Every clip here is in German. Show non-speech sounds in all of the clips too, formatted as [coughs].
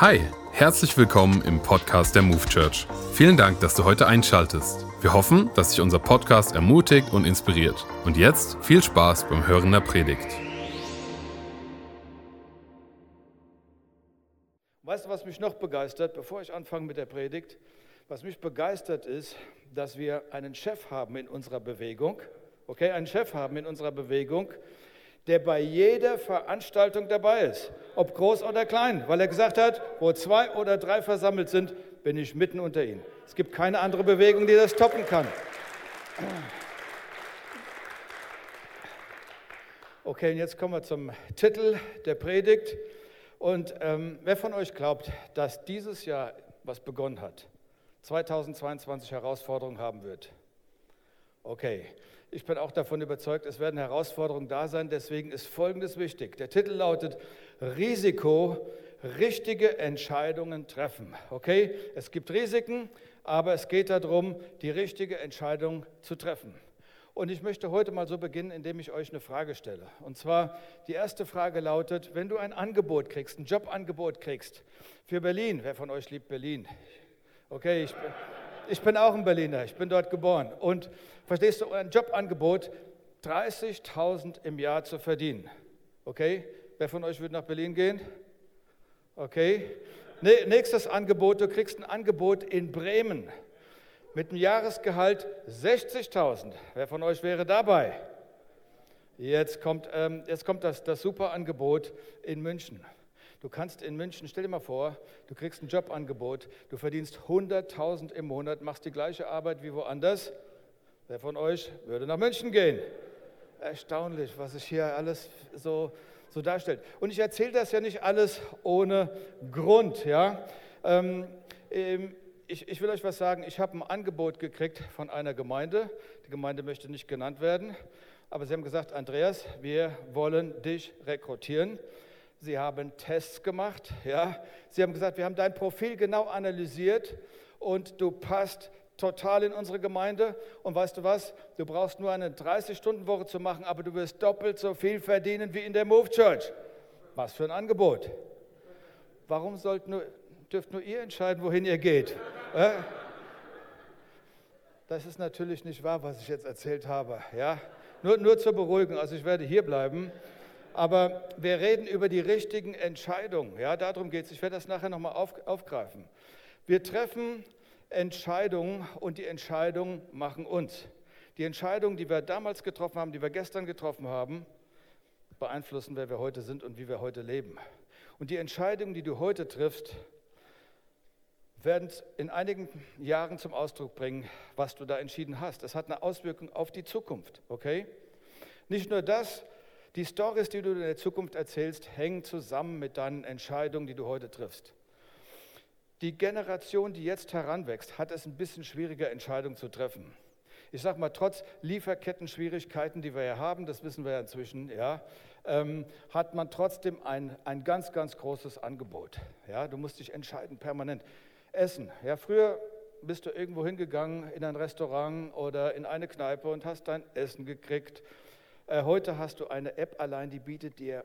Hi, herzlich willkommen im Podcast der Move Church. Vielen Dank, dass du heute einschaltest. Wir hoffen, dass dich unser Podcast ermutigt und inspiriert. Und jetzt viel Spaß beim Hören der Predigt. Weißt du, was mich noch begeistert, bevor ich anfange mit der Predigt? Was mich begeistert ist, dass wir einen Chef haben in unserer Bewegung, okay, einen Chef haben in unserer Bewegung, der bei jeder Veranstaltung dabei ist, ob groß oder klein, weil er gesagt hat, wo zwei oder drei versammelt sind, bin ich mitten unter ihnen. Es gibt keine andere Bewegung, die das toppen kann. Okay, und jetzt kommen wir zum Titel der Predigt. Und ähm, wer von euch glaubt, dass dieses Jahr, was begonnen hat, 2022 Herausforderungen haben wird? Okay, ich bin auch davon überzeugt, es werden Herausforderungen da sein. Deswegen ist Folgendes wichtig. Der Titel lautet Risiko, richtige Entscheidungen treffen. Okay, es gibt Risiken, aber es geht darum, die richtige Entscheidung zu treffen. Und ich möchte heute mal so beginnen, indem ich euch eine Frage stelle. Und zwar, die erste Frage lautet, wenn du ein Angebot kriegst, ein Jobangebot kriegst für Berlin, wer von euch liebt Berlin? Okay, ich bin, ich bin auch ein Berliner, ich bin dort geboren. Und verstehst du, ein Jobangebot, 30.000 im Jahr zu verdienen. Okay, wer von euch würde nach Berlin gehen? Okay. Nächstes Angebot, du kriegst ein Angebot in Bremen mit einem Jahresgehalt 60.000. Wer von euch wäre dabei? Jetzt kommt, ähm, jetzt kommt das, das super Angebot in München. Du kannst in München, stell dir mal vor, du kriegst ein Jobangebot, du verdienst 100.000 im Monat, machst die gleiche Arbeit wie woanders. Wer von euch würde nach München gehen? Erstaunlich, was sich hier alles so, so darstellt. Und ich erzähle das ja nicht alles ohne Grund. Ja? Ähm, ähm, ich, ich will euch was sagen. Ich habe ein Angebot gekriegt von einer Gemeinde. Die Gemeinde möchte nicht genannt werden. Aber sie haben gesagt, Andreas, wir wollen dich rekrutieren. Sie haben Tests gemacht. Ja. Sie haben gesagt, wir haben dein Profil genau analysiert und du passt total in unsere Gemeinde. Und weißt du was? Du brauchst nur eine 30-Stunden-Woche zu machen, aber du wirst doppelt so viel verdienen wie in der Move Church. Was für ein Angebot. Warum sollt nur, dürft nur ihr entscheiden, wohin ihr geht? Das ist natürlich nicht wahr, was ich jetzt erzählt habe. Ja? Nur, nur zur Beruhigung. Also ich werde hier bleiben. Aber wir reden über die richtigen Entscheidungen. Ja, darum geht es. Ich werde das nachher nochmal auf, aufgreifen. Wir treffen Entscheidungen und die Entscheidungen machen uns. Die Entscheidungen, die wir damals getroffen haben, die wir gestern getroffen haben, beeinflussen, wer wir heute sind und wie wir heute leben. Und die Entscheidungen, die du heute triffst, werden in einigen Jahren zum Ausdruck bringen, was du da entschieden hast. Das hat eine Auswirkung auf die Zukunft, okay? Nicht nur das, die Stories, die du in der Zukunft erzählst, hängen zusammen mit deinen Entscheidungen, die du heute triffst. Die Generation, die jetzt heranwächst, hat es ein bisschen schwieriger, Entscheidungen zu treffen. Ich sage mal, trotz Lieferketten-Schwierigkeiten, die wir ja haben, das wissen wir ja inzwischen, ja, ähm, hat man trotzdem ein, ein ganz, ganz großes Angebot. Ja, du musst dich entscheiden, permanent. Essen. Ja, früher bist du irgendwo hingegangen in ein Restaurant oder in eine Kneipe und hast dein Essen gekriegt heute hast du eine App allein, die bietet dir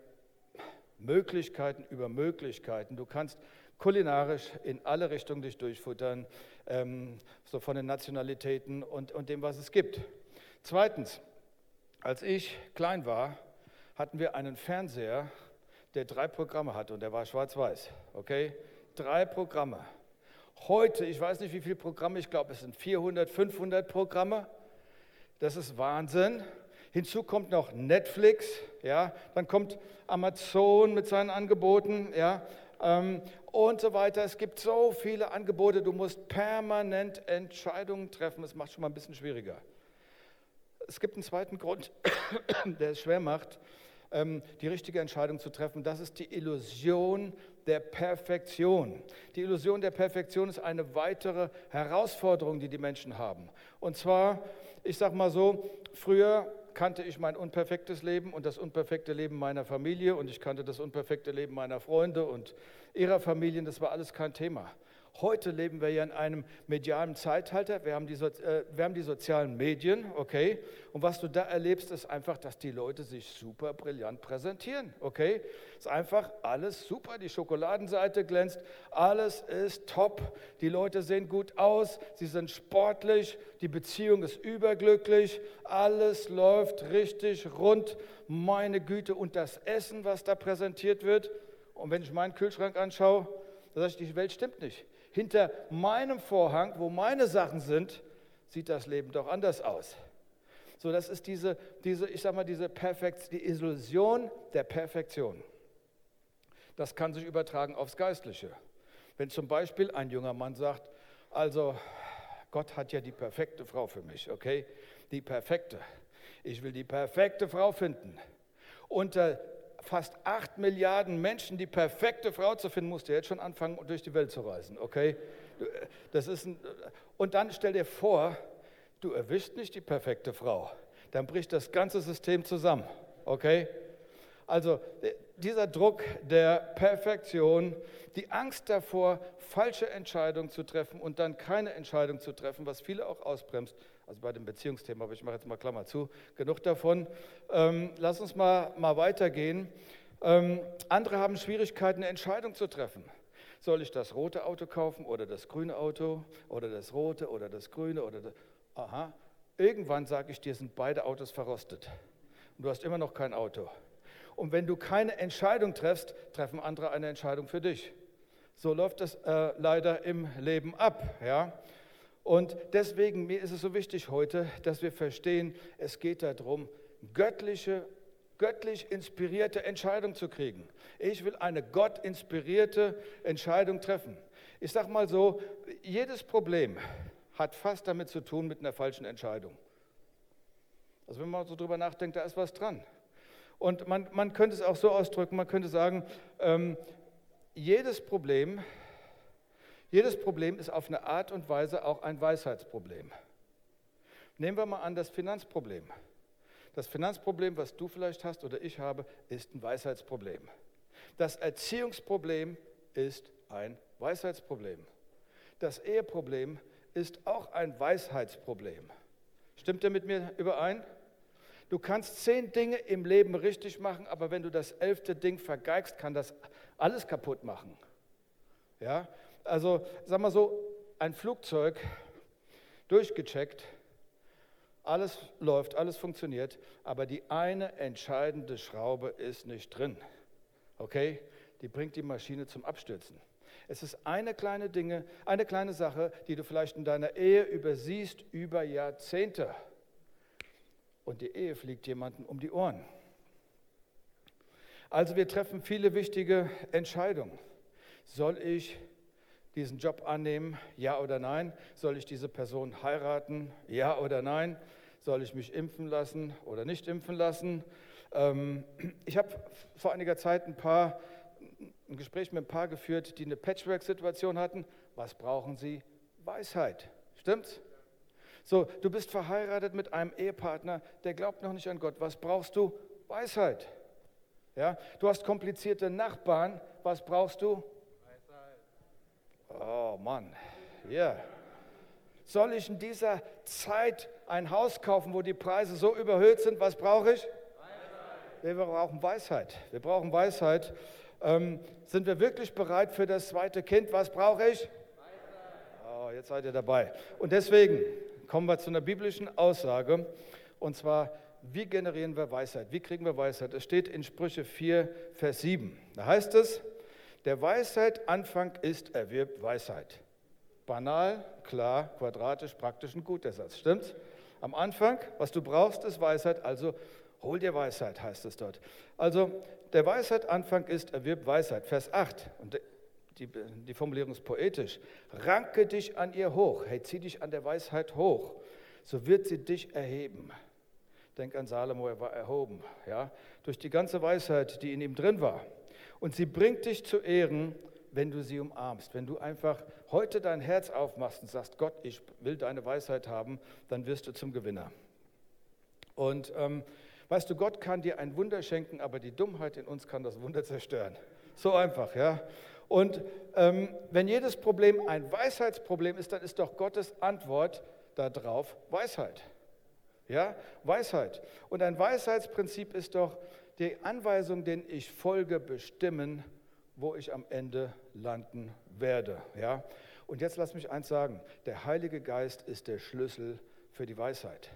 Möglichkeiten über Möglichkeiten. Du kannst kulinarisch in alle Richtungen dich durchfuttern, ähm, so von den Nationalitäten und, und dem, was es gibt. Zweitens, als ich klein war, hatten wir einen Fernseher, der drei Programme hatte und der war schwarz-weiß. Okay? Drei Programme. Heute, ich weiß nicht, wie viele Programme, ich glaube, es sind 400, 500 Programme. Das ist Wahnsinn. Hinzu kommt noch Netflix, ja, dann kommt Amazon mit seinen Angeboten, ja, ähm, und so weiter. Es gibt so viele Angebote, du musst permanent Entscheidungen treffen. Das macht schon mal ein bisschen schwieriger. Es gibt einen zweiten Grund, [coughs] der es schwer macht, ähm, die richtige Entscheidung zu treffen. Das ist die Illusion der Perfektion. Die Illusion der Perfektion ist eine weitere Herausforderung, die die Menschen haben. Und zwar, ich sage mal so, früher kannte ich mein unperfektes Leben und das unperfekte Leben meiner Familie und ich kannte das unperfekte Leben meiner Freunde und ihrer Familien. Das war alles kein Thema. Heute leben wir ja in einem medialen Zeitalter. Wir haben, die, äh, wir haben die sozialen Medien, okay? Und was du da erlebst, ist einfach, dass die Leute sich super brillant präsentieren, okay? Ist einfach alles super. Die Schokoladenseite glänzt, alles ist top. Die Leute sehen gut aus, sie sind sportlich, die Beziehung ist überglücklich, alles läuft richtig rund. Meine Güte, und das Essen, was da präsentiert wird. Und wenn ich meinen Kühlschrank anschaue, dann sage ich, die Welt stimmt nicht hinter meinem Vorhang, wo meine Sachen sind, sieht das Leben doch anders aus. So, das ist diese, diese ich sage mal, diese Perfekt, die Illusion der Perfektion. Das kann sich übertragen aufs Geistliche. Wenn zum Beispiel ein junger Mann sagt, also Gott hat ja die perfekte Frau für mich, okay? Die perfekte. Ich will die perfekte Frau finden. Unter fast acht Milliarden Menschen die perfekte Frau zu finden, musst du jetzt schon anfangen, durch die Welt zu reisen, okay? Das ist ein, und dann stell dir vor, du erwischst nicht die perfekte Frau. Dann bricht das ganze System zusammen, okay? Also dieser Druck der Perfektion, die Angst davor, falsche Entscheidungen zu treffen und dann keine Entscheidung zu treffen, was viele auch ausbremst, also bei dem Beziehungsthema, aber ich mache jetzt mal Klammer zu, genug davon. Ähm, lass uns mal, mal weitergehen. Ähm, andere haben Schwierigkeiten, eine Entscheidung zu treffen. Soll ich das rote Auto kaufen oder das grüne Auto oder das rote oder das grüne oder das, aha. Irgendwann sage ich dir, sind beide Autos verrostet und du hast immer noch kein Auto. Und wenn du keine Entscheidung triffst, treffen andere eine Entscheidung für dich. So läuft das äh, leider im Leben ab. Ja? Und deswegen, mir ist es so wichtig heute, dass wir verstehen, es geht darum, göttliche, göttlich inspirierte Entscheidungen zu kriegen. Ich will eine Gott inspirierte Entscheidung treffen. Ich sage mal so, jedes Problem hat fast damit zu tun mit einer falschen Entscheidung. Also wenn man so drüber nachdenkt, da ist was dran. Und man, man könnte es auch so ausdrücken, man könnte sagen, ähm, jedes Problem jedes Problem ist auf eine Art und Weise auch ein Weisheitsproblem. Nehmen wir mal an das Finanzproblem. Das Finanzproblem, was du vielleicht hast oder ich habe, ist ein Weisheitsproblem. Das Erziehungsproblem ist ein Weisheitsproblem. Das Eheproblem ist auch ein Weisheitsproblem. Stimmt ihr mit mir überein? Du kannst zehn Dinge im Leben richtig machen, aber wenn du das elfte Ding vergeigst, kann das alles kaputt machen. Ja? Also, sag mal so, ein Flugzeug durchgecheckt, alles läuft, alles funktioniert, aber die eine entscheidende Schraube ist nicht drin. Okay? Die bringt die Maschine zum Abstürzen. Es ist eine kleine Dinge, eine kleine Sache, die du vielleicht in deiner Ehe übersiehst über Jahrzehnte. Und die Ehe fliegt jemandem um die Ohren. Also wir treffen viele wichtige Entscheidungen. Soll ich diesen Job annehmen? Ja oder nein? Soll ich diese Person heiraten? Ja oder nein? Soll ich mich impfen lassen oder nicht impfen lassen? Ähm, ich habe vor einiger Zeit ein, paar, ein Gespräch mit ein paar geführt, die eine Patchwork-Situation hatten. Was brauchen sie? Weisheit. Stimmt's? So, du bist verheiratet mit einem Ehepartner, der glaubt noch nicht an Gott. Was brauchst du? Weisheit. Ja, du hast komplizierte Nachbarn. Was brauchst du? Oh Mann, ja. Yeah. Soll ich in dieser Zeit ein Haus kaufen, wo die Preise so überhöht sind? Was brauche ich? Weisheit. Wir brauchen Weisheit. Wir brauchen Weisheit. Ähm, sind wir wirklich bereit für das zweite Kind? Was brauche ich? Oh, jetzt seid ihr dabei. Und deswegen kommen wir zu einer biblischen Aussage. Und zwar, wie generieren wir Weisheit? Wie kriegen wir Weisheit? Es steht in Sprüche 4, Vers 7. Da heißt es, der Weisheit Anfang ist, erwirbt Weisheit. Banal, klar, quadratisch, praktisch ein guter Satz. Stimmt's? Am Anfang, was du brauchst, ist Weisheit, also hol dir Weisheit, heißt es dort. Also, der Weisheit Anfang ist, erwirbt Weisheit. Vers 8, und die, die Formulierung ist poetisch. Ranke dich an ihr hoch, hey, zieh dich an der Weisheit hoch, so wird sie dich erheben. Denk an Salomo, er war erhoben, ja, durch die ganze Weisheit, die in ihm drin war. Und sie bringt dich zu Ehren, wenn du sie umarmst. Wenn du einfach heute dein Herz aufmachst und sagst, Gott, ich will deine Weisheit haben, dann wirst du zum Gewinner. Und ähm, weißt du, Gott kann dir ein Wunder schenken, aber die Dummheit in uns kann das Wunder zerstören. So einfach, ja. Und ähm, wenn jedes Problem ein Weisheitsproblem ist, dann ist doch Gottes Antwort darauf Weisheit. Ja, Weisheit. Und ein Weisheitsprinzip ist doch die Anweisung, denen ich folge, bestimmen, wo ich am Ende landen werde. Ja? Und jetzt lass mich eins sagen, der Heilige Geist ist der Schlüssel für die Weisheit.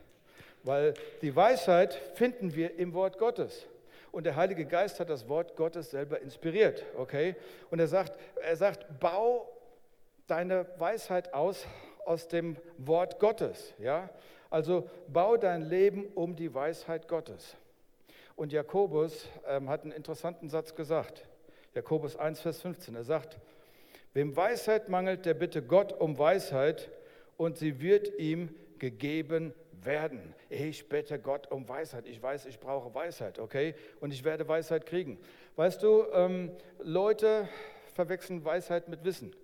Weil die Weisheit finden wir im Wort Gottes. Und der Heilige Geist hat das Wort Gottes selber inspiriert, okay? Und er sagt, er sagt, bau deine Weisheit aus aus dem Wort Gottes, ja? Also bau dein Leben um die Weisheit Gottes. Und Jakobus ähm, hat einen interessanten Satz gesagt. Jakobus 1, Vers 15. Er sagt, wem Weisheit mangelt, der bitte Gott um Weisheit und sie wird ihm gegeben werden. Ich bitte Gott um Weisheit. Ich weiß, ich brauche Weisheit, okay? Und ich werde Weisheit kriegen. Weißt du, ähm, Leute verwechseln Weisheit mit Wissen.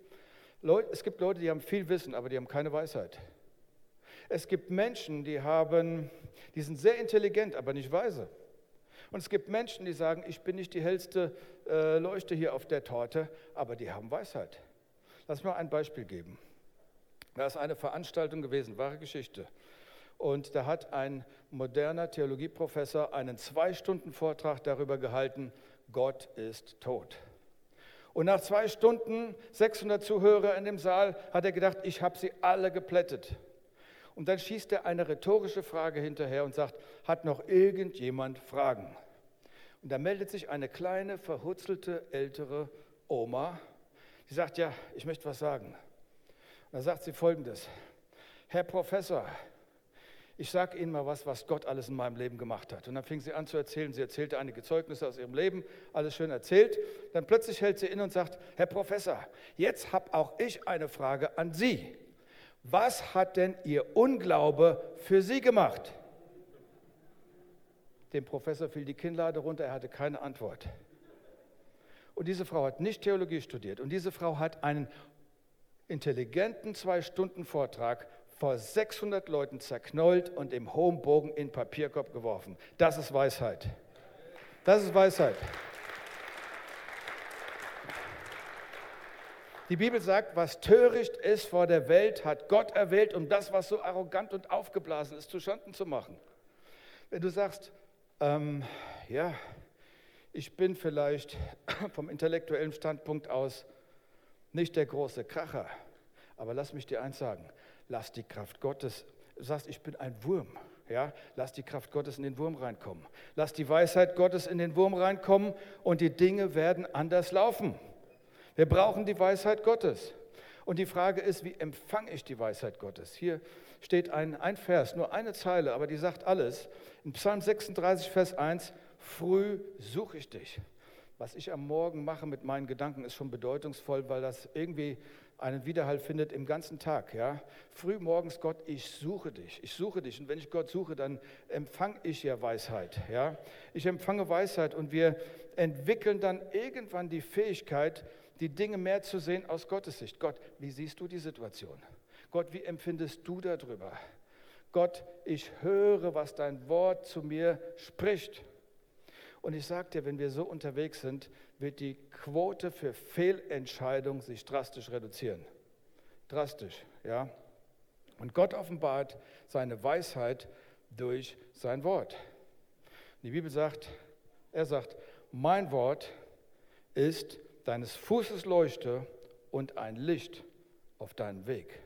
Leute, es gibt Leute, die haben viel Wissen, aber die haben keine Weisheit. Es gibt Menschen, die, haben, die sind sehr intelligent, aber nicht weise. Und es gibt Menschen, die sagen, ich bin nicht die hellste äh, Leuchte hier auf der Torte, aber die haben Weisheit. Lass mir ein Beispiel geben. Da ist eine Veranstaltung gewesen, wahre Geschichte. Und da hat ein moderner Theologieprofessor einen zwei Stunden Vortrag darüber gehalten, Gott ist tot. Und nach zwei Stunden, 600 Zuhörer in dem Saal, hat er gedacht, ich habe sie alle geplättet. Und dann schießt er eine rhetorische Frage hinterher und sagt, hat noch irgendjemand Fragen? Und da meldet sich eine kleine, verhutzelte, ältere Oma, die sagt, ja, ich möchte was sagen. Und da sagt sie folgendes, Herr Professor, ich sage Ihnen mal was, was Gott alles in meinem Leben gemacht hat. Und dann fing sie an zu erzählen. Sie erzählte einige Zeugnisse aus ihrem Leben, alles schön erzählt. Dann plötzlich hält sie inne und sagt, Herr Professor, jetzt habe auch ich eine Frage an Sie. Was hat denn Ihr Unglaube für Sie gemacht? Dem Professor fiel die Kinnlade runter, er hatte keine Antwort. Und diese Frau hat nicht Theologie studiert. Und diese Frau hat einen intelligenten Zwei-Stunden-Vortrag vor 600 Leuten zerknollt und im hohen Bogen in Papierkorb geworfen. Das ist Weisheit. Das ist Weisheit. Die Bibel sagt, was töricht ist vor der Welt, hat Gott erwählt, um das, was so arrogant und aufgeblasen ist, zu Schanden zu machen. Wenn du sagst, ähm, ja, ich bin vielleicht [coughs] vom intellektuellen Standpunkt aus nicht der große Kracher, aber lass mich dir eins sagen, lass die Kraft Gottes, du sagst, ich bin ein Wurm, ja, lass die Kraft Gottes in den Wurm reinkommen. Lass die Weisheit Gottes in den Wurm reinkommen und die Dinge werden anders laufen. Wir brauchen die Weisheit Gottes. Und die Frage ist, wie empfange ich die Weisheit Gottes? Hier steht ein, ein Vers, nur eine Zeile, aber die sagt alles. In Psalm 36, Vers 1, früh suche ich dich. Was ich am Morgen mache mit meinen Gedanken, ist schon bedeutungsvoll, weil das irgendwie einen Widerhall findet im ganzen Tag. Ja? Früh morgens, Gott, ich suche dich, ich suche dich. Und wenn ich Gott suche, dann empfange ich ja Weisheit. Ja? Ich empfange Weisheit und wir entwickeln dann irgendwann die Fähigkeit, die Dinge mehr zu sehen aus Gottes Sicht. Gott, wie siehst du die Situation? Gott, wie empfindest du darüber? Gott, ich höre, was dein Wort zu mir spricht. Und ich sage dir, wenn wir so unterwegs sind, wird die Quote für Fehlentscheidungen sich drastisch reduzieren. Drastisch, ja. Und Gott offenbart seine Weisheit durch sein Wort. Die Bibel sagt, er sagt, mein Wort ist deines Fußes Leuchte und ein Licht auf deinen Weg.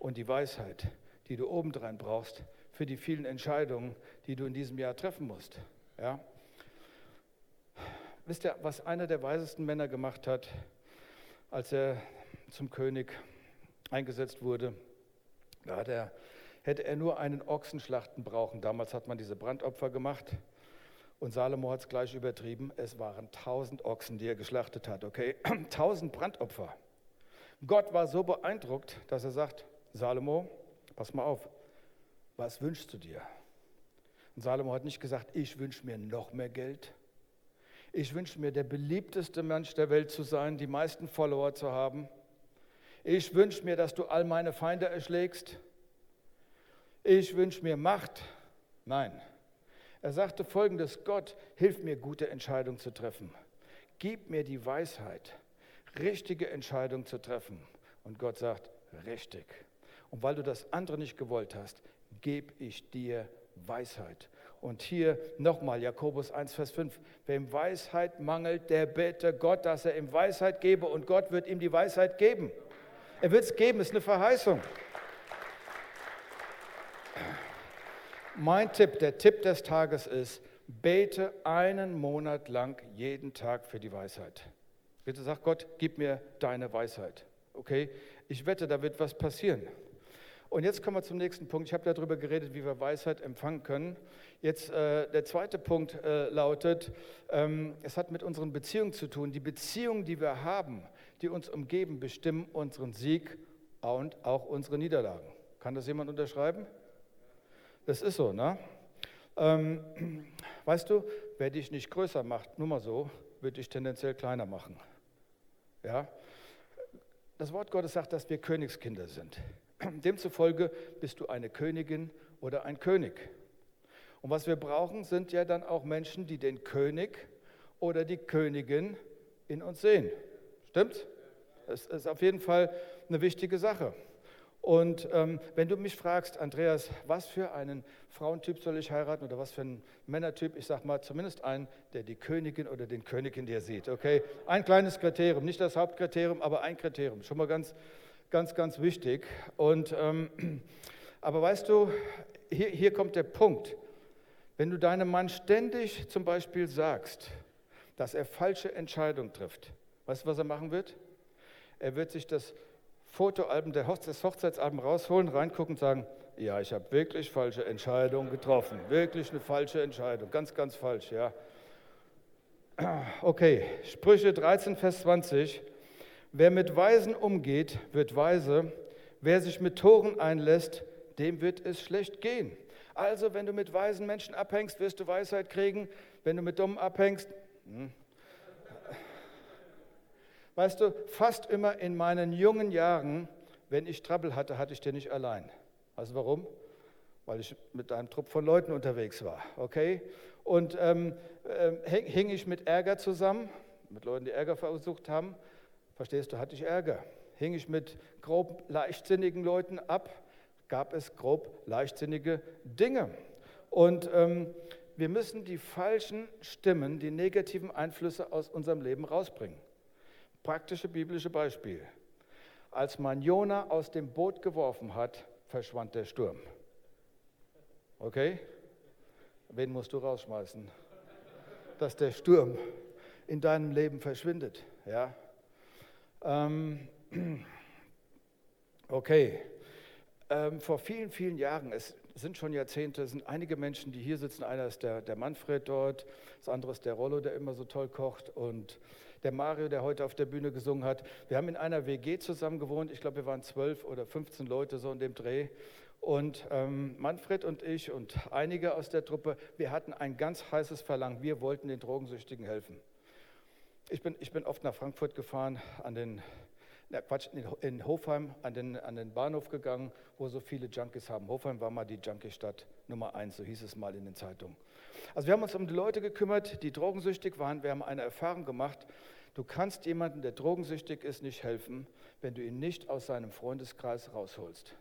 Und die Weisheit, die du obendrein brauchst für die vielen Entscheidungen, die du in diesem Jahr treffen musst. Ja? Wisst ihr, was einer der weisesten Männer gemacht hat, als er zum König eingesetzt wurde? Da hat er, hätte er nur einen Ochsen schlachten brauchen. Damals hat man diese Brandopfer gemacht. Und Salomo hat es gleich übertrieben. Es waren tausend Ochsen, die er geschlachtet hat. Okay, [clears throat] tausend Brandopfer. Gott war so beeindruckt, dass er sagt: Salomo, pass mal auf, was wünschst du dir? Und Salomo hat nicht gesagt, ich wünsche mir noch mehr Geld. Ich wünsche mir, der beliebteste Mensch der Welt zu sein, die meisten Follower zu haben. Ich wünsche mir, dass du all meine Feinde erschlägst. Ich wünsche mir Macht. Nein. Er sagte folgendes, Gott, hilf mir, gute Entscheidungen zu treffen. Gib mir die Weisheit, richtige Entscheidung zu treffen. Und Gott sagt, richtig. Und weil du das andere nicht gewollt hast, gebe ich dir Weisheit. Und hier nochmal Jakobus 1, Vers 5. Wem Weisheit mangelt, der bete Gott, dass er ihm Weisheit gebe und Gott wird ihm die Weisheit geben. Er wird es geben, ist eine Verheißung. Mein Tipp, der Tipp des Tages ist, bete einen Monat lang jeden Tag für die Weisheit. Bitte sag Gott, gib mir deine Weisheit. Okay? Ich wette, da wird was passieren. Und jetzt kommen wir zum nächsten Punkt. Ich habe darüber geredet, wie wir Weisheit empfangen können. Jetzt äh, der zweite Punkt äh, lautet, ähm, es hat mit unseren Beziehungen zu tun. Die Beziehungen, die wir haben, die uns umgeben, bestimmen unseren Sieg und auch unsere Niederlagen. Kann das jemand unterschreiben? Das ist so, ne? Ähm, [clears throat] weißt du, wer dich nicht größer macht, nur mal so, wird dich tendenziell kleiner machen. Ja? Das Wort Gottes sagt, dass wir Königskinder sind. Demzufolge bist du eine Königin oder ein König. Und was wir brauchen, sind ja dann auch Menschen, die den König oder die Königin in uns sehen. Stimmt's? Das ist auf jeden Fall eine wichtige Sache. Und ähm, wenn du mich fragst, Andreas, was für einen Frauentyp soll ich heiraten oder was für einen Männertyp, ich sage mal zumindest einen, der die Königin oder den König in dir sieht. Okay, ein kleines Kriterium, nicht das Hauptkriterium, aber ein Kriterium, schon mal ganz, ganz, ganz wichtig. Und ähm, [clears throat] aber weißt du, hier, hier kommt der Punkt. Wenn du deinem Mann ständig zum Beispiel sagst, dass er falsche Entscheidungen trifft, weißt du, was er machen wird? Er wird sich das Fotoalbum, das Hochzeitsalbum rausholen, reingucken und sagen, ja, ich habe wirklich falsche Entscheidungen getroffen. Wirklich eine falsche Entscheidung. Ganz, ganz falsch, ja. [clears throat] Okay, Sprüche 13, Vers 20. Wer mit Weisen umgeht, wird weise. Wer sich mit Toren einlässt, dem wird es schlecht gehen. Also, wenn du mit weisen Menschen abhängst, wirst du Weisheit kriegen. Wenn du mit Dummen abhängst, hm, Weißt du, fast immer in meinen jungen Jahren, wenn ich Trouble hatte, hatte ich den nicht allein. Weißt du warum? Weil ich mit einem Trupp von Leuten unterwegs war, okay? Und ähm, äh, hing ich mit Ärger zusammen, mit Leuten, die Ärger versucht haben, verstehst du, hatte ich Ärger. Hing ich mit grob leichtsinnigen Leuten ab, gab es grob leichtsinnige Dinge. Und ähm, wir müssen die falschen Stimmen, die negativen Einflüsse aus unserem Leben rausbringen praktische biblische Beispiel. Als man Jona aus dem Boot geworfen hat, verschwand der Sturm. Okay? Wen musst du rausschmeißen? Dass der Sturm in deinem Leben verschwindet. Ja? Ähm, [clears throat] okay. Ähm, vor vielen, vielen Jahren, es sind schon Jahrzehnte, sind einige Menschen, die hier sitzen. Einer ist der, der Manfred dort, das andere ist der Rollo, der immer so toll kocht. Und der Mario, der heute auf der Bühne gesungen hat. Wir haben in einer WG zusammen gewohnt. Ich glaube, wir waren zwölf oder 15 Leute so in dem Dreh. Und ähm, Manfred und ich und einige aus der Truppe, wir hatten ein ganz heißes Verlangen. Wir wollten den Drogensüchtigen helfen. Ich bin, ich bin oft nach Frankfurt gefahren, an den, na Quatsch, in Hofheim an den, an den Bahnhof gegangen, wo so viele Junkies haben. Hofheim war mal die Junkie-Stadt Nummer eins, so hieß es mal in den Zeitungen. Also wir haben uns um die Leute gekümmert, die drogensüchtig waren. Wir haben eine Erfahrung gemacht, Du kannst jemandem, der drogensüchtig ist, nicht helfen, wenn du ihn nicht aus seinem Freundeskreis rausholst.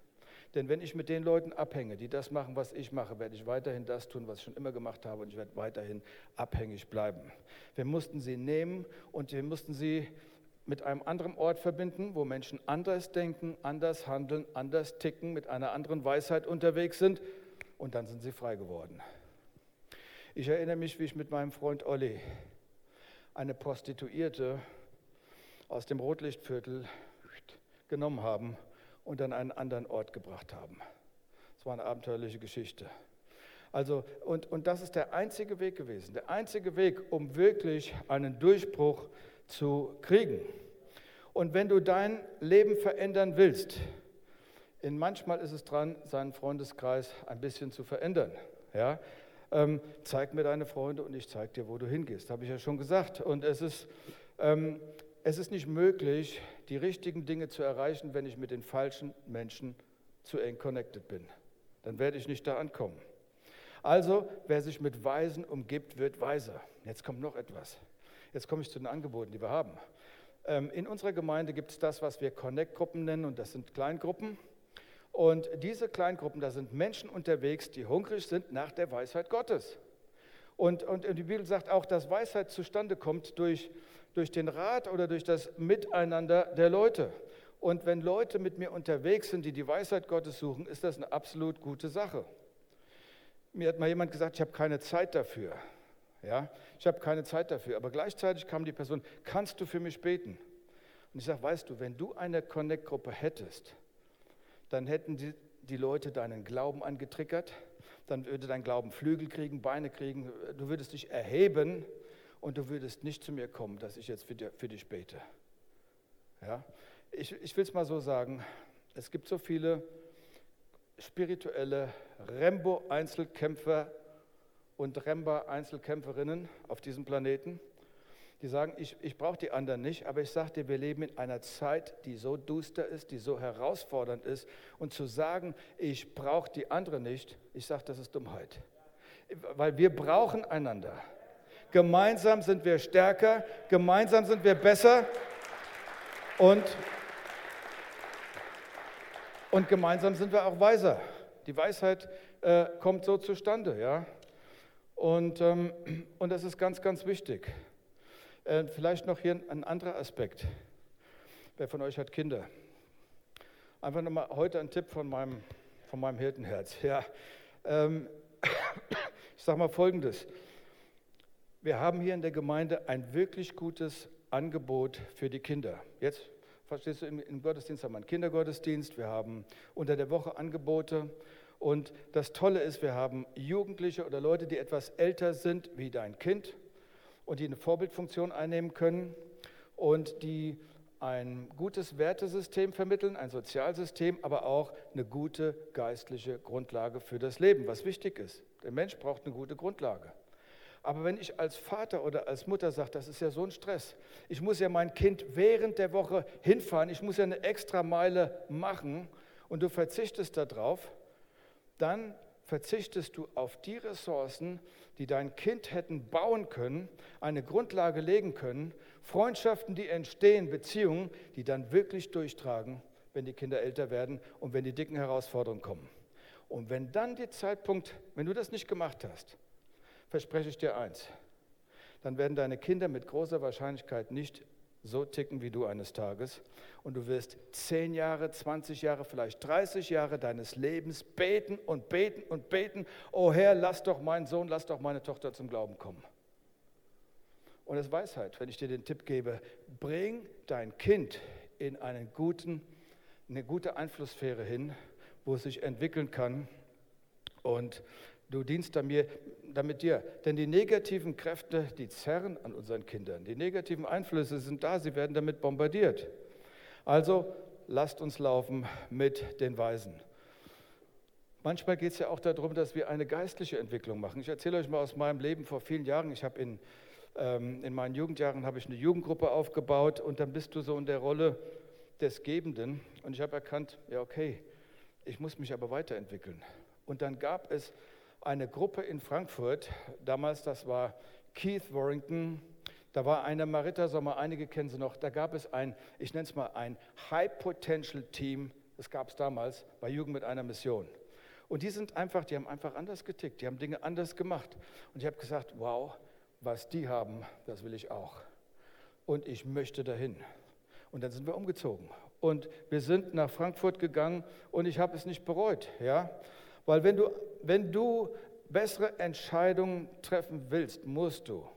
Denn wenn ich mit den Leuten abhänge, die das machen, was ich mache, werde ich weiterhin das tun, was ich schon immer gemacht habe und ich werde weiterhin abhängig bleiben. Wir mussten sie nehmen und wir mussten sie mit einem anderen Ort verbinden, wo Menschen anders denken, anders handeln, anders ticken, mit einer anderen Weisheit unterwegs sind und dann sind sie frei geworden. Ich erinnere mich, wie ich mit meinem Freund Olli eine Prostituierte aus dem Rotlichtviertel genommen haben und an einen anderen Ort gebracht haben. Es war eine abenteuerliche Geschichte. Also, und, und das ist der einzige Weg gewesen, der einzige Weg, um wirklich einen Durchbruch zu kriegen. Und wenn du dein Leben verändern willst, in manchmal ist es dran, seinen Freundeskreis ein bisschen zu verändern. Ja? ähm, zeig mir deine Freunde und ich zeig dir, wo du hingehst. Habe ich ja schon gesagt. Und es ist, ähm, es ist nicht möglich, die richtigen Dinge zu erreichen, wenn ich mit den falschen Menschen zu eng connected bin. Dann werde ich nicht da ankommen. Also, wer sich mit Weisen umgibt, wird weiser. Jetzt kommt noch etwas. Jetzt komme ich zu den Angeboten, die wir haben. Ähm, in unserer Gemeinde gibt es das, was wir Connect-Gruppen nennen, und das sind Kleingruppen. Und diese Kleingruppen, da sind Menschen unterwegs, die hungrig sind nach der Weisheit Gottes. Und, und die Bibel sagt auch, dass Weisheit zustande kommt durch, durch den Rat oder durch das Miteinander der Leute. Und wenn Leute mit mir unterwegs sind, die die Weisheit Gottes suchen, ist das eine absolut gute Sache. Mir hat mal jemand gesagt, ich habe keine Zeit dafür. Ja, ich habe keine Zeit dafür. Aber gleichzeitig kam die Person, kannst du für mich beten? Und ich sage, weißt du, wenn du eine Connect-Gruppe hättest, dann hätten die, die Leute deinen Glauben angetriggert, dann würde dein Glauben Flügel kriegen, Beine kriegen, du würdest dich erheben und du würdest nicht zu mir kommen, dass ich jetzt für, dir, für dich bete. Ja? Ich, ich will es mal so sagen, es gibt so viele spirituelle Rembo-Einzelkämpfer und Remba-Einzelkämpferinnen auf diesem Planeten, die sagen, ich, ich brauche die anderen nicht, aber ich sage dir, wir leben in einer Zeit, die so duster ist, die so herausfordernd ist. Und zu sagen, ich brauche die anderen nicht, ich sage, das ist Dummheit. Weil wir brauchen einander. Gemeinsam sind wir stärker, gemeinsam sind wir besser und, und gemeinsam sind wir auch weiser. Die Weisheit äh, kommt so zustande, ja. Und, ähm, und das ist ganz, ganz wichtig. Äh, vielleicht noch hier ein anderer Aspekt. Wer von euch hat Kinder? Einfach nochmal heute ein Tipp von meinem, von meinem Hirtenherz. Ja, ähm, [coughs] ich sage mal Folgendes. Wir haben hier in der Gemeinde ein wirklich gutes Angebot für die Kinder. Jetzt verstehst du, im, Gottesdienst haben wir einen Kindergottesdienst, wir haben unter der Woche Angebote und das Tolle ist, wir haben Jugendliche oder Leute, die etwas älter sind wie dein Kind und die eine Vorbildfunktion einnehmen können und die ein gutes Wertesystem vermitteln, ein Sozialsystem, aber auch eine gute geistliche Grundlage für das Leben, was wichtig ist. Der Mensch braucht eine gute Grundlage. Aber wenn ich als Vater oder als Mutter sage, das ist ja so ein Stress, ich muss ja mein Kind während der Woche hinfahren, ich muss ja eine extra Meile machen und du verzichtest darauf, dann verzichtest du auf die Ressourcen, die dein Kind hätten bauen können, eine Grundlage legen können, Freundschaften, die entstehen, Beziehungen, die dann wirklich durchtragen, wenn die Kinder älter werden und wenn die dicken Herausforderungen kommen. Und wenn dann der Zeitpunkt, wenn du das nicht gemacht hast, verspreche ich dir eins, dann werden deine Kinder mit großer Wahrscheinlichkeit nicht so ticken wie du eines Tages. Und du wirst 10 Jahre, 20 Jahre, vielleicht 30 Jahre deines Lebens beten und beten und beten. Oh Herr, lass doch meinen Sohn, lass doch meine Tochter zum Glauben kommen. Und es Weisheit, wenn ich dir den Tipp gebe, bring dein Kind in einen guten, eine gute Einflusssphäre hin, wo es sich entwickeln kann. Und du dienst damit, damit dir. Denn die negativen Kräfte, die zerren an unseren Kindern. Die negativen Einflüsse sind da, sie werden damit bombardiert. Also lasst uns laufen mit den Weisen. Manchmal geht es ja auch darum, dass wir eine geistliche Entwicklung machen. Ich erzähle euch mal aus meinem Leben vor vielen Jahren. Ich habe in, ähm, in meinen Jugendjahren habe ich eine Jugendgruppe aufgebaut und dann bist du so in der Rolle des Gebenden. Und ich habe erkannt, ja okay, ich muss mich aber weiterentwickeln. Und dann gab es eine Gruppe in Frankfurt, damals das war Keith Warrington, da war eine Marita Sommer, einige kennen sie noch, da gab es ein, ich nenne es mal ein High Potential Team, das gab es damals bei Jugend mit einer Mission. Und die sind einfach, die haben einfach anders getickt, die haben Dinge anders gemacht. Und ich habe gesagt, wow, was die haben, das will ich auch. Und ich möchte dahin. Und dann sind wir umgezogen. Und wir sind nach Frankfurt gegangen und ich habe es nicht bereut. Ja? Weil wenn du, wenn du bessere Entscheidungen treffen willst, musst du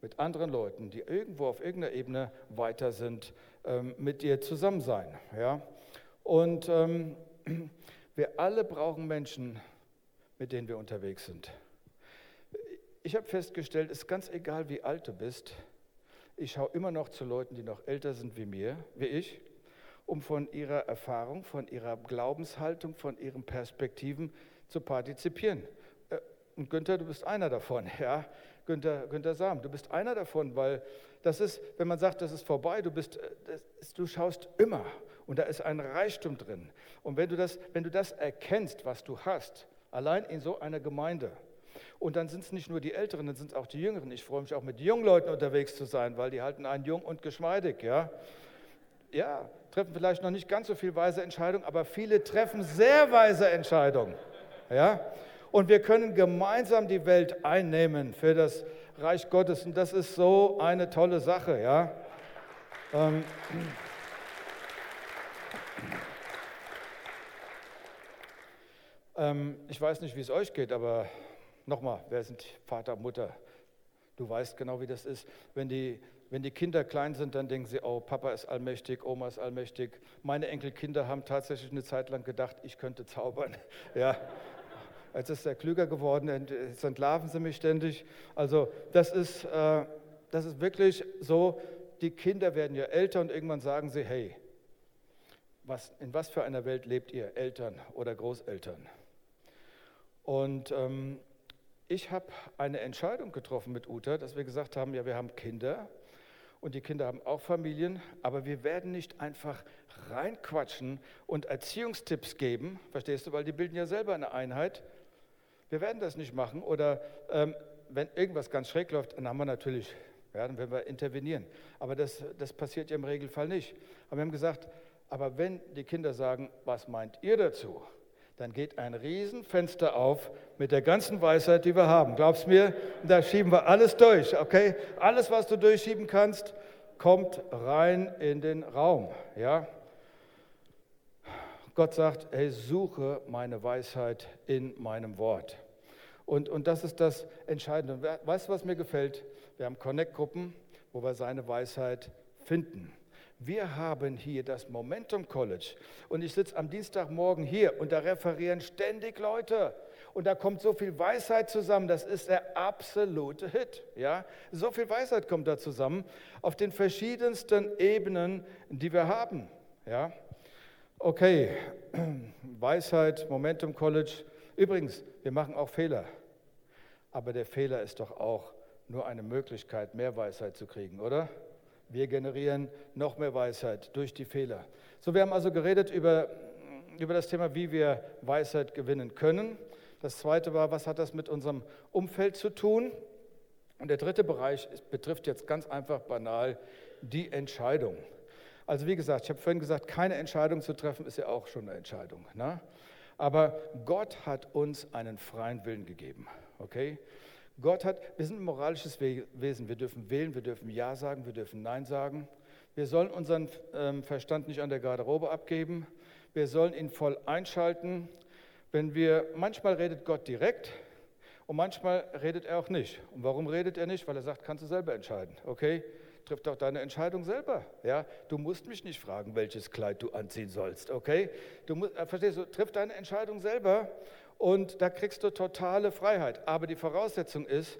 mit anderen Leuten, die irgendwo auf irgendeiner Ebene weiter sind, ähm, mit dir zusammen sein. Ja? Und ähm, [clears throat] wir alle brauchen Menschen, mit denen wir unterwegs sind. Ich habe festgestellt, es ist ganz egal, wie alt du bist. Ich schaue immer noch zu Leuten, die noch älter sind wie mir, wie ich um von ihrer Erfahrung, von ihrer Glaubenshaltung, von ihren Perspektiven zu partizipieren. Äh, und Günther, du bist einer davon, [laughs] ja. Günther, Günther Sam, du bist einer davon, weil das ist, wenn man sagt, das ist vorbei, du, bist, äh, das, du schaust immer und da ist ein Reichtum drin. Und wenn du, das, wenn du das erkennst, was du hast, allein in so einer Gemeinde, Und dann sind es nicht nur die Älteren, dann sind es auch die Jüngeren. Ich freue mich auch mit jungen Leuten unterwegs zu sein, weil die halten einen jung und geschmeidig. Ja, ja treffen vielleicht noch nicht ganz so viel weise Entscheidungen, aber viele treffen sehr weise Entscheidungen. Ja, und wir können gemeinsam die Welt einnehmen für das Reich Gottes. Und das ist so eine tolle Sache. Ja. Ähm, ähm, ich weiß nicht, wie es euch geht, aber nochmal, wer sind Vater, Mutter? Du weißt genau, wie das ist. Wenn die, wenn die Kinder klein sind, dann denken sie, oh, Papa ist allmächtig, Oma ist allmächtig. Meine Enkelkinder haben tatsächlich eine Zeit lang gedacht, ich könnte zaubern. [laughs] Ja. Jetzt ist er klüger geworden, jetzt entlarven sie mich ständig. Also das ist, äh, das ist wirklich so, die Kinder werden ja älter und irgendwann sagen sie, hey, was, in was für einer Welt lebt ihr, Eltern oder Großeltern? Und ähm, ich habe eine Entscheidung getroffen mit Uta, dass wir gesagt haben, ja, wir haben Kinder und die Kinder haben auch Familien, aber wir werden nicht einfach reinquatschen und Erziehungstipps geben, verstehst du, weil die bilden ja selber eine Einheit. Wir werden das nicht machen oder ähm, wenn irgendwas ganz schräg läuft, dann haben wir natürlich, ja, dann werden wir intervenieren. Aber das, das passiert ja im Regelfall nicht. Aber wir haben gesagt, aber wenn die Kinder sagen, was meint ihr dazu? Dann geht ein Riesenfenster auf mit der ganzen Weisheit, die wir haben. Glaubst mir, da schieben wir alles durch, okay? Alles, was du durchschieben kannst, kommt rein in den Raum, ja? Gott sagt, hey, suche meine Weisheit in meinem Wort. Und, und das ist das Entscheidende. Weißt du, was mir gefällt? Wir haben Connect-Gruppen, wo wir seine Weisheit finden. Wir haben hier das Momentum College und ich sitze am Dienstagmorgen hier und da referieren ständig Leute und da kommt so viel Weisheit zusammen, das ist der absolute Hit. Ja? So viel Weisheit kommt da zusammen auf den verschiedensten Ebenen, die wir haben. Ja? Okay, [clears throat] Weisheit, Momentum College. Übrigens, wir machen auch Fehler, aber der Fehler ist doch auch nur eine Möglichkeit, mehr Weisheit zu kriegen, oder? Wir generieren noch mehr Weisheit durch die Fehler. So, wir haben also geredet über, über das Thema, wie wir Weisheit gewinnen können. Das zweite war, was hat das mit unserem Umfeld zu tun? Und der dritte Bereich betrifft jetzt ganz einfach banal die Entscheidung. Also wie gesagt, ich habe vorhin gesagt, keine Entscheidung zu treffen ist ja auch schon eine Entscheidung. Ne? Aber Gott hat uns einen freien Willen gegeben. Okay? Gott hat, wir sind ein moralisches Wesen. Wir dürfen wählen, wir dürfen Ja sagen, wir dürfen Nein sagen. Wir sollen unseren ähm, Verstand nicht an der Garderobe abgeben. Wir sollen ihn voll einschalten. Wenn wir, manchmal redet Gott direkt und manchmal redet er auch nicht. Und warum redet er nicht? Weil er sagt, kannst du selber entscheiden. Okay? Triff doch deine Entscheidung selber. Ja? Du musst mich nicht fragen, welches Kleid du anziehen sollst. Okay? Du musst, äh, verstehst du? Triff deine Entscheidung selber und da kriegst du totale Freiheit. Aber die Voraussetzung ist,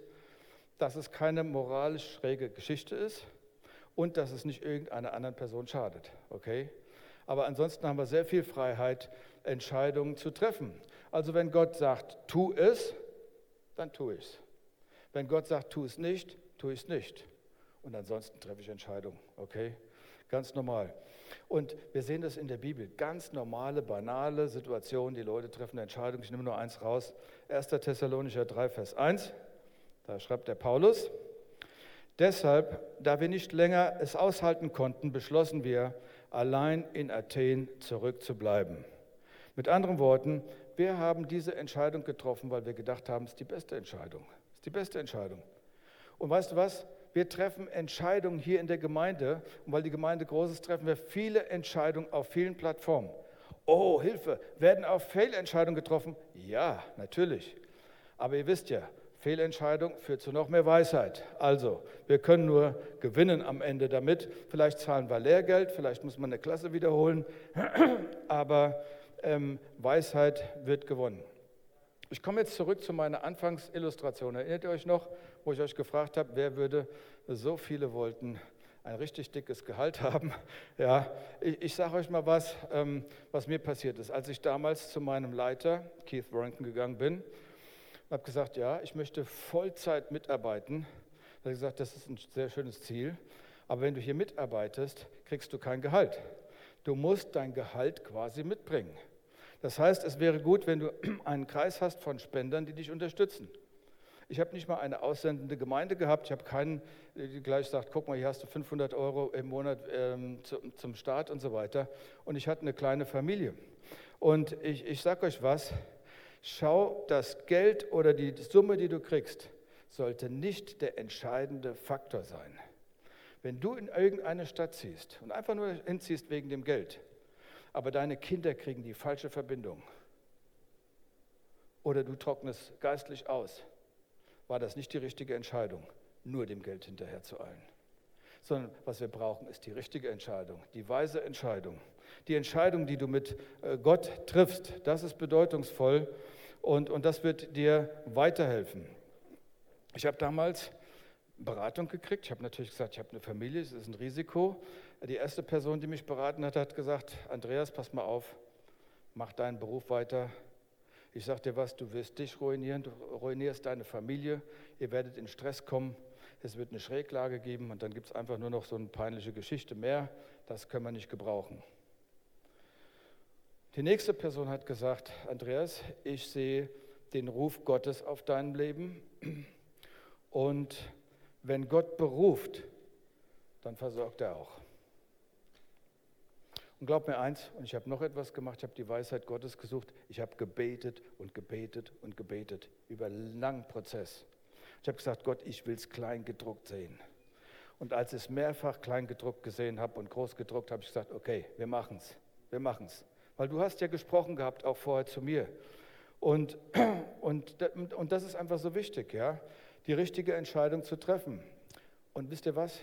dass es keine moralisch schräge Geschichte ist und dass es nicht irgendeiner anderen Person schadet. Okay? Aber ansonsten haben wir sehr viel Freiheit, Entscheidungen zu treffen. Also wenn Gott sagt, tu es, dann tu es. Wenn Gott sagt, tu es nicht, tu es nicht. Und ansonsten treffe ich Entscheidungen. Okay? Ganz normal. Und wir sehen das in der Bibel. Ganz normale, banale Situationen. Die Leute treffen eine Entscheidung. Ich nehme nur eins raus. 1. Thessalonicher 3, Vers 1. Da schreibt der Paulus. Deshalb, da wir nicht länger es aushalten konnten, beschlossen wir, allein in Athen zurückzubleiben. Mit anderen Worten, wir haben diese Entscheidung getroffen, weil wir gedacht haben, es ist die beste Entscheidung. Es ist die beste Entscheidung. Und weißt du was? Wir treffen Entscheidungen hier in der Gemeinde. Und weil die Gemeinde groß ist, treffen wir viele Entscheidungen auf vielen Plattformen. Oh, Hilfe, werden auch Fehlentscheidungen getroffen? Ja, natürlich. Aber ihr wisst ja, Fehlentscheidung führt zu noch mehr Weisheit. Also, wir können nur gewinnen am Ende damit. Vielleicht zahlen wir Lehrgeld, vielleicht muss man eine Klasse wiederholen, [clears throat] aber ähm, Weisheit wird gewonnen. Ich komme jetzt zurück zu meiner Anfangsillustration. Erinnert ihr euch noch, wo ich euch gefragt habe, wer würde, so viele wollten ein richtig dickes Gehalt haben. [laughs] Ja, ich, ich sage euch mal was, ähm, was mir passiert ist. Als ich damals zu meinem Leiter, Keith Warrington, gegangen bin, habe gesagt, ja, ich möchte Vollzeit mitarbeiten. Habe ich gesagt, das ist ein sehr schönes Ziel. Aber wenn du hier mitarbeitest, kriegst du kein Gehalt. Du musst dein Gehalt quasi mitbringen. Das heißt, es wäre gut, wenn du [clears throat] einen Kreis hast von Spendern, die dich unterstützen. Ich habe nicht mal eine aussendende Gemeinde gehabt. Ich habe keinen, die gleich sagt, guck mal, hier hast du 500 Euro im Monat ähm, zu, zum Staat und so weiter. Und ich hatte eine kleine Familie. Und ich, ich sage euch was, schau, das Geld oder die Summe, die du kriegst, sollte nicht der entscheidende Faktor sein. Wenn du in irgendeine Stadt ziehst und einfach nur hinziehst wegen dem Geld, aber deine Kinder kriegen die falsche Verbindung oder du trocknest geistlich aus, war das nicht die richtige Entscheidung, nur dem Geld hinterher zu eilen. Sondern was wir brauchen, ist die richtige Entscheidung, die weise Entscheidung. Die Entscheidung, die du mit äh, Gott triffst, das ist bedeutungsvoll und, und das wird dir weiterhelfen. Ich habe damals Beratung gekriegt. Ich habe natürlich gesagt, ich habe eine Familie, es ist ein Risiko. Die erste Person, die mich beraten hat, hat gesagt, Andreas, pass mal auf, mach deinen Beruf weiter. Ich sage dir was, du wirst dich ruinieren, du ruinierst deine Familie, ihr werdet in Stress kommen, es wird eine Schräglage geben und dann gibt es einfach nur noch so eine peinliche Geschichte mehr. Das können wir nicht gebrauchen. Die nächste Person hat gesagt, Andreas, ich sehe den Ruf Gottes auf deinem Leben und wenn Gott beruft, dann versorgt er auch. Und glaub mir eins, und ich habe noch etwas gemacht, ich habe die Weisheit Gottes gesucht, ich habe gebetet und gebetet und gebetet über einen langen Prozess. Ich habe gesagt, Gott, ich will es klein gedruckt sehen. Und als ich es mehrfach klein gedruckt gesehen habe und groß gedruckt, habe ich gesagt, okay, wir machen es, wir machen es. Weil du hast ja gesprochen gehabt, auch vorher zu mir. Und, [clears throat] und, und das ist einfach so wichtig, ja die richtige Entscheidung zu treffen. Und wisst ihr was?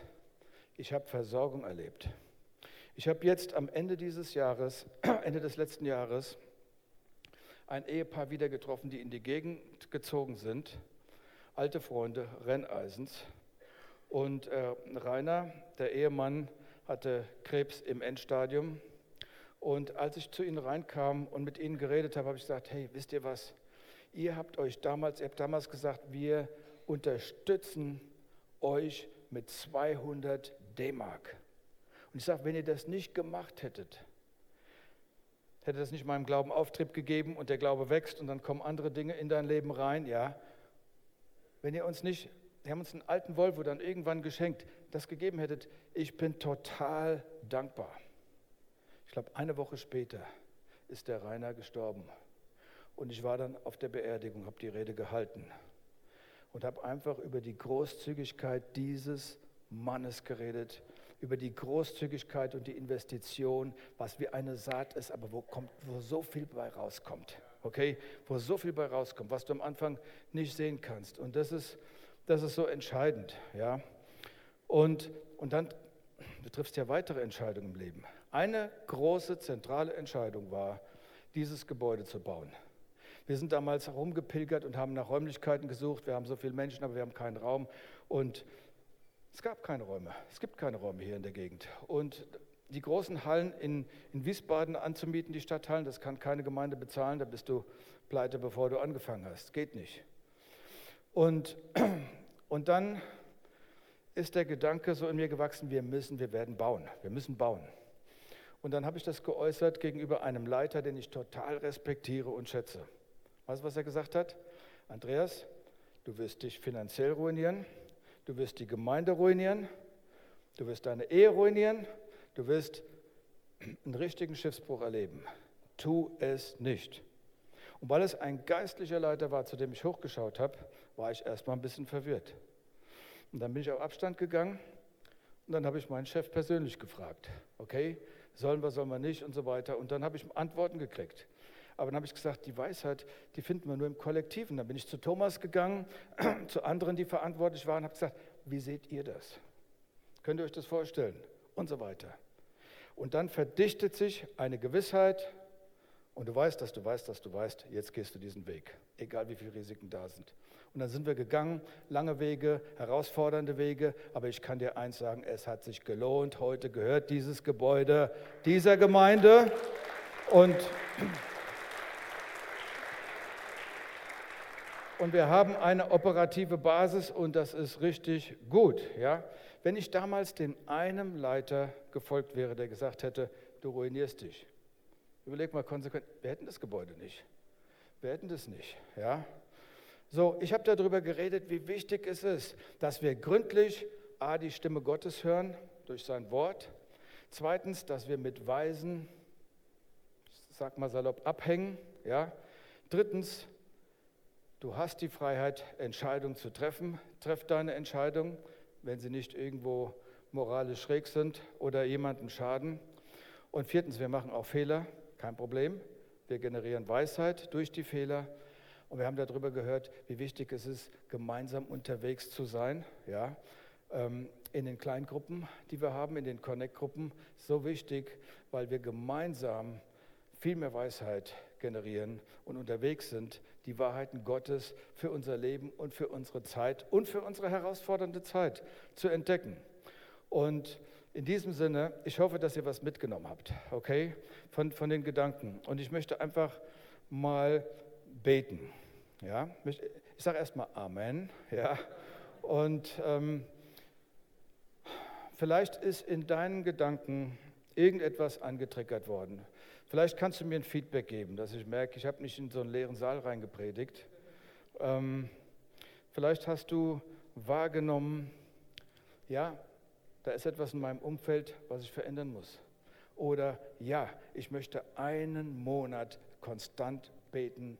Ich habe Versorgung erlebt. Ich habe jetzt am Ende dieses Jahres, [clears throat] Ende des letzten Jahres, ein Ehepaar wieder getroffen, die in die Gegend gezogen sind, alte Freunde Renneisens. Und äh, Rainer, der Ehemann, hatte Krebs im Endstadium. Und als ich zu ihnen reinkam und mit ihnen geredet habe, habe ich gesagt, hey, wisst ihr was? Ihr habt euch damals, ihr habt damals gesagt, wir unterstützen euch mit 200 D-Mark. Und ich sage, wenn ihr das nicht gemacht hättet, hätte das nicht meinem Glauben Auftrieb gegeben und der Glaube wächst und dann kommen andere Dinge in dein Leben rein, ja. Wenn ihr uns nicht, wir haben uns einen alten Volvo dann irgendwann geschenkt, das gegeben hättet, ich bin total dankbar. Ich glaube, eine Woche später ist der Rainer gestorben. Und ich war dann auf der Beerdigung, habe die Rede gehalten und habe einfach über die Großzügigkeit dieses Mannes geredet, über die Großzügigkeit und die Investition, was wie eine Saat ist, aber wo, kommt, wo so viel bei rauskommt. Okay, wo so viel bei rauskommt, was du am Anfang nicht sehen kannst. Und das ist, das ist so entscheidend. Ja? Und, und dann, du triffst ja weitere Entscheidungen im Leben. Eine große zentrale Entscheidung war, dieses Gebäude zu bauen. Wir sind damals herumgepilgert und haben nach Räumlichkeiten gesucht. Wir haben so viele Menschen, aber wir haben keinen Raum. Und es gab keine Räume. Es gibt keine Räume hier in der Gegend. Und die großen Hallen in, in Wiesbaden anzumieten, die Stadthallen, das kann keine Gemeinde bezahlen. Da bist du pleite, bevor du angefangen hast. Geht nicht. Und, [clears throat] und dann ist der Gedanke so in mir gewachsen, wir müssen, wir werden bauen. Wir müssen bauen. Und dann habe ich das geäußert gegenüber einem Leiter, den ich total respektiere und schätze. Weißt du, was er gesagt hat? Andreas, du wirst dich finanziell ruinieren, du wirst die Gemeinde ruinieren, du wirst deine Ehe ruinieren, du wirst einen richtigen Schiffsbruch erleben. Tu es nicht. Und weil es ein geistlicher Leiter war, zu dem ich hochgeschaut habe, war ich erstmal ein bisschen verwirrt. Und dann bin ich auf Abstand gegangen und dann habe ich meinen Chef persönlich gefragt, okay, sollen wir, sollen wir nicht und so weiter. Und dann habe ich Antworten gekriegt. Aber dann habe ich gesagt, die Weisheit, die finden wir nur im Kollektiven. Dann bin ich zu Thomas gegangen, [clears throat] zu anderen, die verantwortlich waren, und habe gesagt, wie seht ihr das? Könnt ihr euch das vorstellen? Und so weiter. Und dann verdichtet sich eine Gewissheit und du weißt, dass du weißt, dass du weißt, jetzt gehst du diesen Weg, egal wie viele Risiken da sind. Und dann sind wir gegangen, lange Wege, herausfordernde Wege, aber ich kann dir eins sagen, es hat sich gelohnt. Heute gehört dieses Gebäude dieser Gemeinde und und wir haben eine operative Basis und das ist richtig gut. Ja? Wenn ich damals dem einem Leiter gefolgt wäre, der gesagt hätte, du ruinierst dich. Überleg mal konsequent, wir hätten das Gebäude nicht. Wir hätten das nicht. Ja? So, ich habe darüber geredet, wie wichtig es ist, dass wir gründlich A, die Stimme Gottes hören durch sein Wort. Zweitens, dass wir mit Weisen, sag mal salopp, abhängen. Ja. Drittens, du hast die Freiheit, Entscheidungen zu treffen. Treff deine Entscheidung, wenn sie nicht irgendwo moralisch schräg sind oder jemandem schaden. Und viertens, wir machen auch Fehler, kein Problem. Wir generieren Weisheit durch die Fehler. Und wir haben darüber gehört, wie wichtig es ist, gemeinsam unterwegs zu sein. Ja, ähm, in den Kleingruppen, die wir haben, in den Connect-Gruppen, so wichtig, weil wir gemeinsam viel mehr Weisheit generieren und unterwegs sind, die Wahrheiten Gottes für unser Leben und für unsere Zeit und für unsere herausfordernde Zeit zu entdecken. Und in diesem Sinne, ich hoffe, dass ihr was mitgenommen habt, okay, von, von den Gedanken. Und ich möchte einfach mal beten. Ja, ich sage erstmal Amen. Ja, und ähm, vielleicht ist in deinen Gedanken irgendetwas angetriggert worden. Vielleicht kannst du mir ein Feedback geben, dass ich merke, ich habe nicht in so einen leeren Saal reingepredigt. Ähm, vielleicht hast du wahrgenommen, ja, da ist etwas in meinem Umfeld, was ich verändern muss. Oder ja, ich möchte einen Monat konstant beten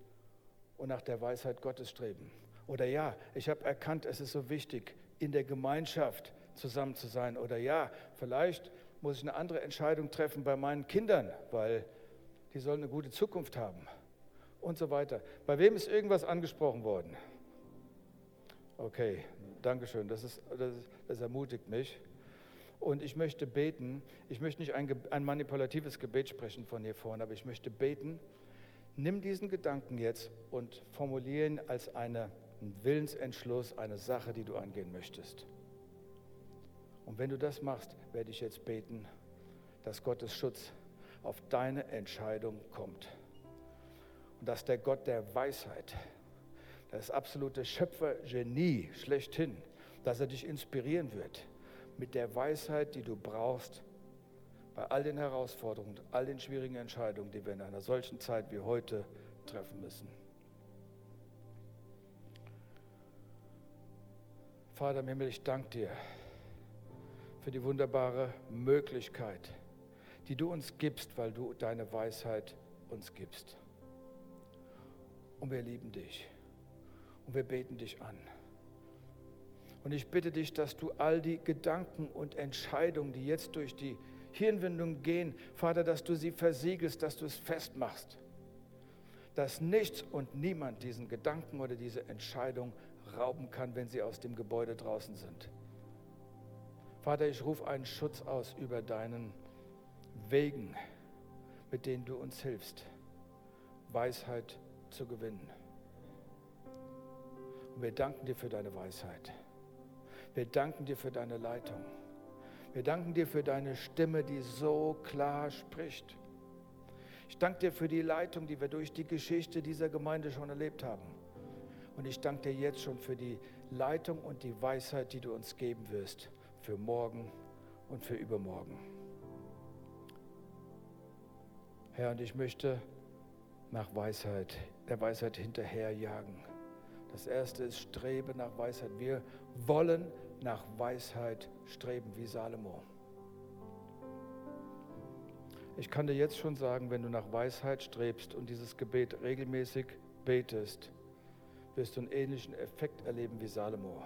und nach der Weisheit Gottes streben. Oder ja, ich habe erkannt, es ist so wichtig, in der Gemeinschaft zusammen zu sein. Oder ja, vielleicht muss ich eine andere Entscheidung treffen bei meinen Kindern, weil die sollen eine gute Zukunft haben und so weiter. Bei wem ist irgendwas angesprochen worden? Okay, Dankeschön, das, ist, das, das ermutigt mich. Und ich möchte beten, ich möchte nicht ein, ein manipulatives Gebet sprechen von hier vorne, aber ich möchte beten, nimm diesen Gedanken jetzt und formuliere ihn als eine, einen Willensentschluss, eine Sache, die du angehen möchtest. Und wenn du das machst, werde ich jetzt beten, dass Gottes Schutz auf deine Entscheidung kommt. Und dass der Gott der Weisheit, das absolute Schöpfergenie schlechthin, dass er dich inspirieren wird mit der Weisheit, die du brauchst, bei all den Herausforderungen, all den schwierigen Entscheidungen, die wir in einer solchen Zeit wie heute treffen müssen. Vater im Himmel, ich danke dir für die wunderbare Möglichkeit, die du uns gibst, weil du deine Weisheit uns gibst. Und wir lieben dich und wir beten dich an. Und ich bitte dich, dass du all die Gedanken und Entscheidungen, die jetzt durch die Hirnwindung gehen, Vater, dass du sie versiegelst, dass du es festmachst, dass nichts und niemand diesen Gedanken oder diese Entscheidung rauben kann, wenn sie aus dem Gebäude draußen sind. Vater, ich rufe einen Schutz aus über deinen Wegen, mit denen du uns hilfst, Weisheit zu gewinnen. Und wir danken dir für deine Weisheit. Wir danken dir für deine Leitung. Wir danken dir für deine Stimme, die so klar spricht. Ich danke dir für die Leitung, die wir durch die Geschichte dieser Gemeinde schon erlebt haben. Und ich danke dir jetzt schon für die Leitung und die Weisheit, die du uns geben wirst, für morgen und für übermorgen. Herr, und ich möchte nach Weisheit, der Weisheit hinterherjagen. Das erste ist Strebe nach Weisheit. Wir wollen nach Weisheit streben wie Salomo. Ich kann dir jetzt schon sagen, wenn du nach Weisheit strebst und dieses Gebet regelmäßig betest, wirst du einen ähnlichen Effekt erleben wie Salomo.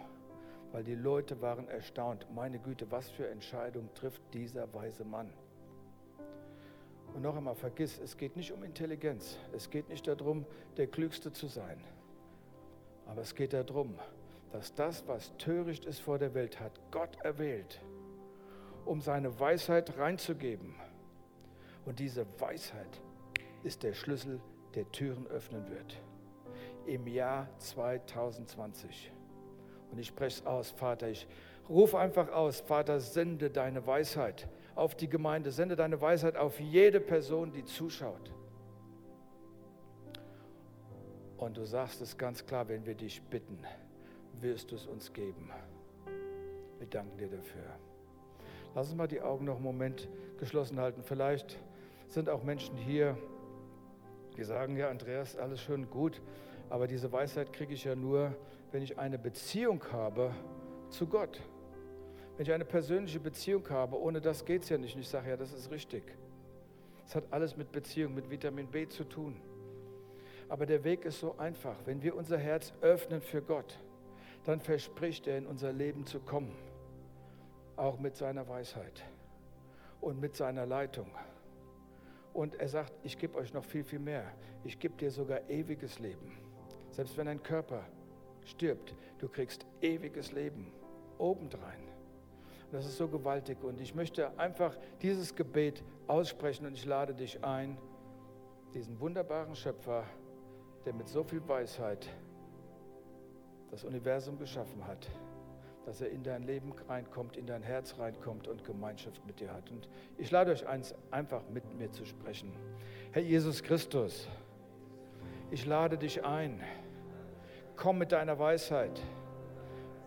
Weil die Leute waren erstaunt. Meine Güte, was für Entscheidung trifft dieser weise Mann? Und noch einmal, vergiss, es geht nicht um Intelligenz. Es geht nicht darum, der Klügste zu sein. Aber es geht darum, dass das, was töricht ist vor der Welt, hat Gott erwählt, um seine Weisheit reinzugeben. Und diese Weisheit ist der Schlüssel, der Türen öffnen wird. Im Jahr 2020. Und ich spreche es aus, Vater, ich rufe einfach aus, Vater, sende deine Weisheit auf die Gemeinde, sende deine Weisheit auf jede Person, die zuschaut. Und du sagst es ganz klar, wenn wir dich bitten, wirst du es uns geben. Wir danken dir dafür. Lass uns mal die Augen noch einen Moment geschlossen halten. Vielleicht sind auch Menschen hier, die sagen, ja, Andreas, alles schön gut, Aber diese Weisheit kriege ich ja nur, wenn ich eine Beziehung habe zu Gott. Wenn ich eine persönliche Beziehung habe, ohne das geht es ja nicht. Und ich sage, ja, das ist richtig. Es hat alles mit Beziehung, mit Vitamin B zu tun. Aber der Weg ist so einfach. Wenn wir unser Herz öffnen für Gott, dann verspricht er in unser Leben zu kommen. Auch mit seiner Weisheit und mit seiner Leitung. Und er sagt, ich gebe euch noch viel, viel mehr. Ich gebe dir sogar ewiges Leben. Selbst wenn dein Körper stirbt, du kriegst ewiges Leben obendrein. Das ist so gewaltig. Und ich möchte einfach dieses Gebet aussprechen und ich lade dich ein, diesen wunderbaren Schöpfer, der mit so viel Weisheit das Universum geschaffen hat, dass er in dein Leben reinkommt, in dein Herz reinkommt und Gemeinschaft mit dir hat. Und ich lade euch eins, einfach mit mir zu sprechen. Herr Jesus Christus, ich lade dich ein. Komm mit deiner Weisheit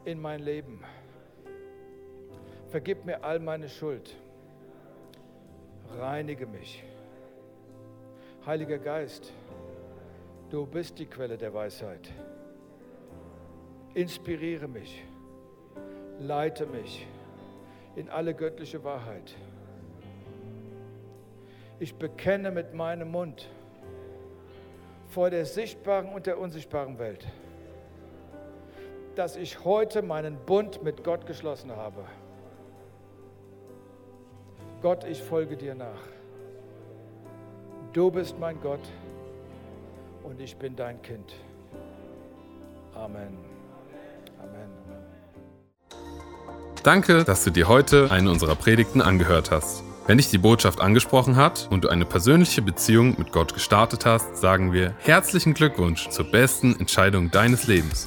in mein Leben. Vergib mir all meine Schuld. Reinige mich. Heiliger Geist, du bist die Quelle der Weisheit. Inspiriere mich, leite mich in alle göttliche Wahrheit. Ich bekenne mit meinem Mund vor der sichtbaren und der unsichtbaren Welt, dass ich heute meinen Bund mit Gott geschlossen habe. Gott, ich folge dir nach. Du bist mein Gott und ich bin dein Kind. Amen. Amen. Danke, dass du dir heute eine unserer Predigten angehört hast. Wenn dich die Botschaft angesprochen hat und du eine persönliche Beziehung mit Gott gestartet hast, sagen wir herzlichen Glückwunsch zur besten Entscheidung deines Lebens.